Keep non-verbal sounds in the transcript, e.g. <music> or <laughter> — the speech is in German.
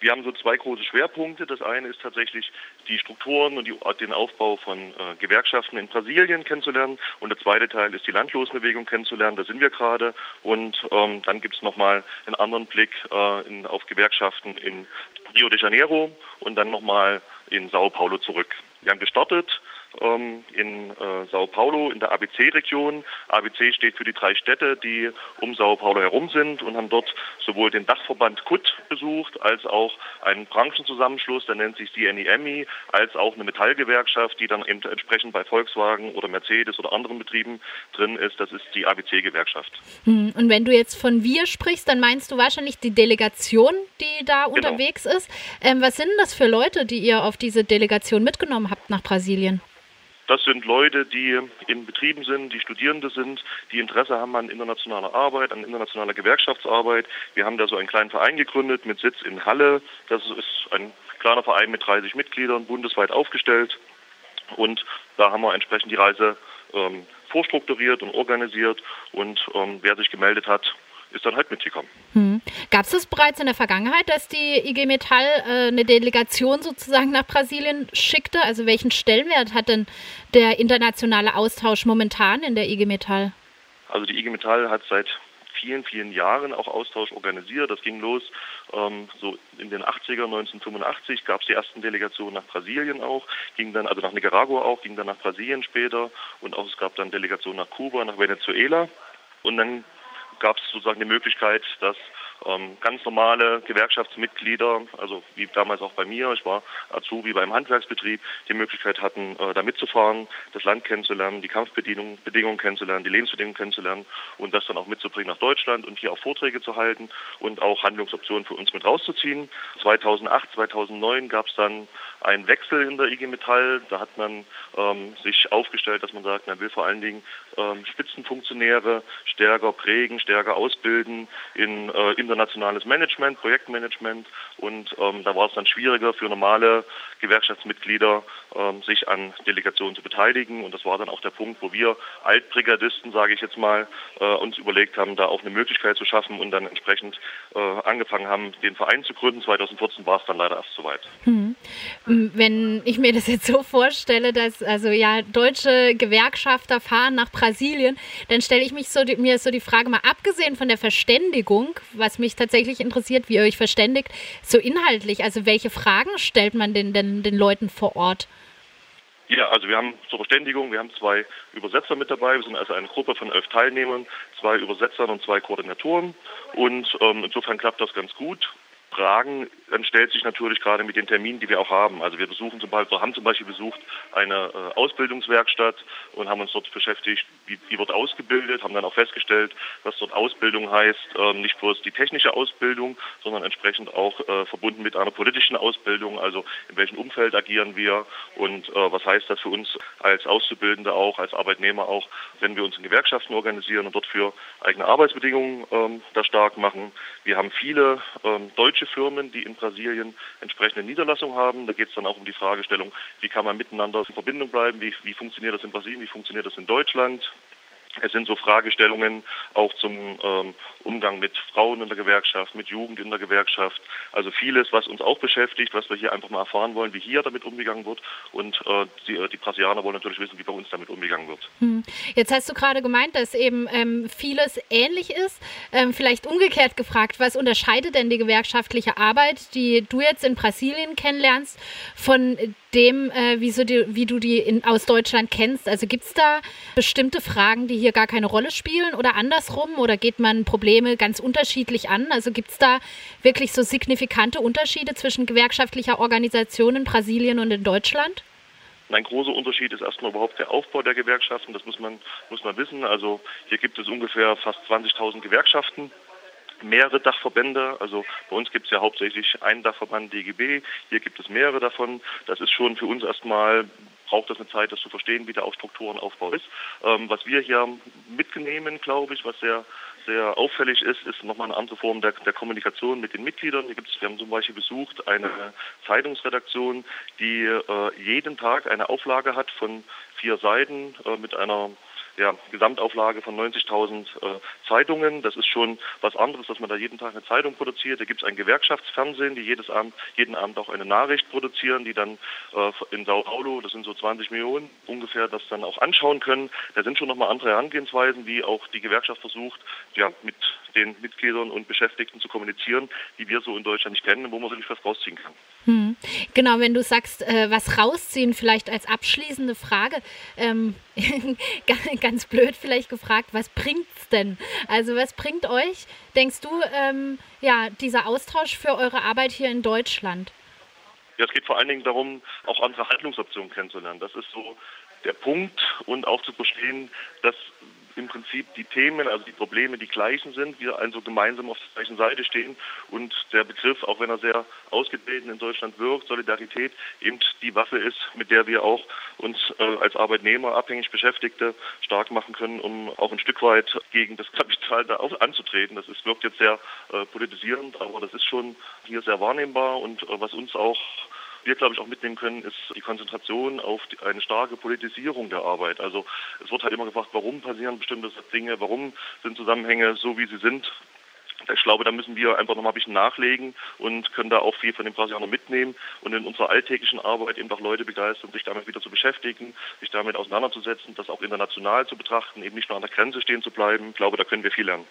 Wir haben so zwei große Schwerpunkte. Das eine ist tatsächlich die Strukturen und die, den Aufbau von äh, Gewerkschaften in Brasilien kennenzulernen. Und der zweite Teil ist die Landlosenbewegung kennenzulernen. Da sind wir gerade. Und ähm, dann gibt es nochmal einen anderen Blick äh, in, auf Gewerkschaften in Rio de Janeiro und dann nochmal in Sao Paulo zurück. Wir haben gestartet ähm, in äh, Sao Paulo in der ABC-Region. ABC steht für die drei Städte, die um Sao Paulo herum sind und haben dort sowohl den Dachverband KUT besucht, als auch einen Branchenzusammenschluss, der nennt sich CNEMI, als auch eine Metallgewerkschaft, die dann eben entsprechend bei Volkswagen oder Mercedes oder anderen Betrieben drin ist. Das ist die ABC-Gewerkschaft. Hm, und wenn du jetzt von wir sprichst, dann meinst du wahrscheinlich die Delegation, die da genau. unterwegs ist. Ähm, was sind das für Leute, die ihr auf diese Delegation mitgenommen habt nach Brasilien? Das sind Leute, die in Betrieben sind, die Studierende sind, die Interesse haben an internationaler Arbeit, an internationaler Gewerkschaftsarbeit. Wir haben da so einen kleinen Verein gegründet mit Sitz in Halle. Das ist ein kleiner Verein mit 30 Mitgliedern, bundesweit aufgestellt. Und da haben wir entsprechend die Reise ähm, vorstrukturiert und organisiert. Und ähm, wer sich gemeldet hat, ist dann halt mitgekommen. Hm. Gab es das bereits in der Vergangenheit, dass die IG Metall äh, eine Delegation sozusagen nach Brasilien schickte? Also welchen Stellenwert hat denn der internationale Austausch momentan in der IG Metall? Also die IG Metall hat seit vielen, vielen Jahren auch Austausch organisiert. Das ging los ähm, so in den 80er, 1985 gab es die ersten Delegationen nach Brasilien auch, ging dann, also nach Nicaragua auch, ging dann nach Brasilien später und auch es gab dann Delegationen nach Kuba, nach Venezuela. Und dann gab es sozusagen die Möglichkeit, dass ganz normale Gewerkschaftsmitglieder, also wie damals auch bei mir, ich war Azubi beim Handwerksbetrieb, die Möglichkeit hatten, äh, da mitzufahren, das Land kennenzulernen, die Kampfbedingungen Bedingungen kennenzulernen, die Lebensbedingungen kennenzulernen und das dann auch mitzubringen nach Deutschland und hier auch Vorträge zu halten und auch Handlungsoptionen für uns mit rauszuziehen. 2008, 2009 gab es dann einen Wechsel in der IG Metall. Da hat man ähm, sich aufgestellt, dass man sagt, man will vor allen Dingen ähm, Spitzenfunktionäre stärker prägen, stärker ausbilden in äh, internationales Management, Projektmanagement. Und ähm, da war es dann schwieriger für normale Gewerkschaftsmitglieder, ähm, sich an Delegationen zu beteiligen. Und das war dann auch der Punkt, wo wir Altbrigadisten, sage ich jetzt mal, äh, uns überlegt haben, da auch eine Möglichkeit zu schaffen und dann entsprechend äh, angefangen haben, den Verein zu gründen. 2014 war es dann leider erst soweit. Hm. Wenn ich mir das jetzt so vorstelle, dass also ja deutsche Gewerkschafter fahren nach Brasilien, dann stelle ich mich so die, mir so die Frage mal abgesehen von der Verständigung, was mich tatsächlich interessiert, wie ihr euch verständigt, so inhaltlich, also welche Fragen stellt man den, den, den Leuten vor Ort? Ja, also wir haben zur Verständigung, wir haben zwei Übersetzer mit dabei. Wir sind also eine Gruppe von elf Teilnehmern, zwei Übersetzern und zwei Koordinatoren. Und ähm, insofern klappt das ganz gut. Fragen dann stellt sich natürlich gerade mit den Terminen, die wir auch haben. Also wir besuchen zum Beispiel, haben zum Beispiel besucht eine äh, Ausbildungswerkstatt und haben uns dort beschäftigt, wie, wie wird ausgebildet, haben dann auch festgestellt, was dort Ausbildung heißt, äh, nicht bloß die technische Ausbildung, sondern entsprechend auch äh, verbunden mit einer politischen Ausbildung, also in welchem Umfeld agieren wir und äh, was heißt das für uns als Auszubildende auch, als Arbeitnehmer auch, wenn wir uns in Gewerkschaften organisieren und dort für eigene Arbeitsbedingungen ähm, da stark machen. Wir haben viele ähm, deutsche Firmen, die in Brasilien entsprechende Niederlassung haben. Da geht es dann auch um die Fragestellung, wie kann man miteinander in Verbindung bleiben, wie, wie funktioniert das in Brasilien, wie funktioniert das in Deutschland. Es sind so Fragestellungen auch zum ähm, Umgang mit Frauen in der Gewerkschaft, mit Jugend in der Gewerkschaft. Also vieles, was uns auch beschäftigt, was wir hier einfach mal erfahren wollen, wie hier damit umgegangen wird. Und äh, die, äh, die Brasilianer wollen natürlich wissen, wie bei uns damit umgegangen wird. Hm. Jetzt hast du gerade gemeint, dass eben ähm, vieles ähnlich ist. Ähm, vielleicht umgekehrt gefragt, was unterscheidet denn die gewerkschaftliche Arbeit, die du jetzt in Brasilien kennenlernst, von dem, äh, wie, so die, wie du die in, aus Deutschland kennst? Also gibt es da bestimmte Fragen, die hier gar keine Rolle spielen oder andersrum? Oder geht man Probleme ganz unterschiedlich an? Also gibt es da wirklich so signifikante Unterschiede zwischen gewerkschaftlicher Organisation in Brasilien und in Deutschland? Ein großer Unterschied ist erstmal überhaupt der Aufbau der Gewerkschaften. Das muss man, muss man wissen. Also hier gibt es ungefähr fast 20.000 Gewerkschaften mehrere Dachverbände. Also bei uns gibt es ja hauptsächlich einen Dachverband DGB, hier gibt es mehrere davon. Das ist schon für uns erstmal braucht das eine Zeit, das zu verstehen, wie der Strukturenaufbau ist. Ähm, was wir hier mitnehmen, glaube ich, was sehr sehr auffällig ist, ist nochmal eine andere Form der, der Kommunikation mit den Mitgliedern. Hier gibt's, wir haben zum Beispiel besucht eine Zeitungsredaktion, die äh, jeden Tag eine Auflage hat von vier Seiten äh, mit einer ja, Gesamtauflage von 90.000 äh, Zeitungen. Das ist schon was anderes, dass man da jeden Tag eine Zeitung produziert. Da gibt es ein Gewerkschaftsfernsehen, die jedes Abend, jeden Abend auch eine Nachricht produzieren, die dann äh, in Sao Paulo, das sind so 20 Millionen ungefähr, das dann auch anschauen können. Da sind schon nochmal andere Herangehensweisen, wie auch die Gewerkschaft versucht, ja, mit den Mitgliedern und Beschäftigten zu kommunizieren, die wir so in Deutschland nicht kennen, wo man sich was rausziehen kann. Hm. Genau, wenn du sagst, äh, was rausziehen, vielleicht als abschließende Frage, ähm, <laughs> ganz blöd vielleicht gefragt, was bringt's denn? Also was bringt euch, denkst du, ähm, ja, dieser Austausch für eure Arbeit hier in Deutschland? Ja, es geht vor allen Dingen darum, auch andere Handlungsoptionen kennenzulernen. Das ist so der Punkt und auch zu verstehen, dass im Prinzip die Themen, also die Probleme die gleichen sind, wir also gemeinsam auf der gleichen Seite stehen und der Begriff, auch wenn er sehr ausgebildet in Deutschland wirkt, Solidarität eben die Waffe ist, mit der wir auch uns äh, als Arbeitnehmer, abhängig Beschäftigte stark machen können, um auch ein Stück weit gegen das Kapital da auch anzutreten. Das ist, wirkt jetzt sehr äh, politisierend, aber das ist schon hier sehr wahrnehmbar und äh, was uns auch wir, glaube ich, auch mitnehmen können, ist die Konzentration auf die, eine starke Politisierung der Arbeit. Also es wird halt immer gefragt, warum passieren bestimmte Dinge, warum sind Zusammenhänge so, wie sie sind. Ich glaube, da müssen wir einfach nochmal ein bisschen nachlegen und können da auch viel von den Brasilianern mitnehmen und in unserer alltäglichen Arbeit eben auch Leute begeistern, sich damit wieder zu beschäftigen, sich damit auseinanderzusetzen, das auch international zu betrachten, eben nicht nur an der Grenze stehen zu bleiben. Ich glaube, da können wir viel lernen.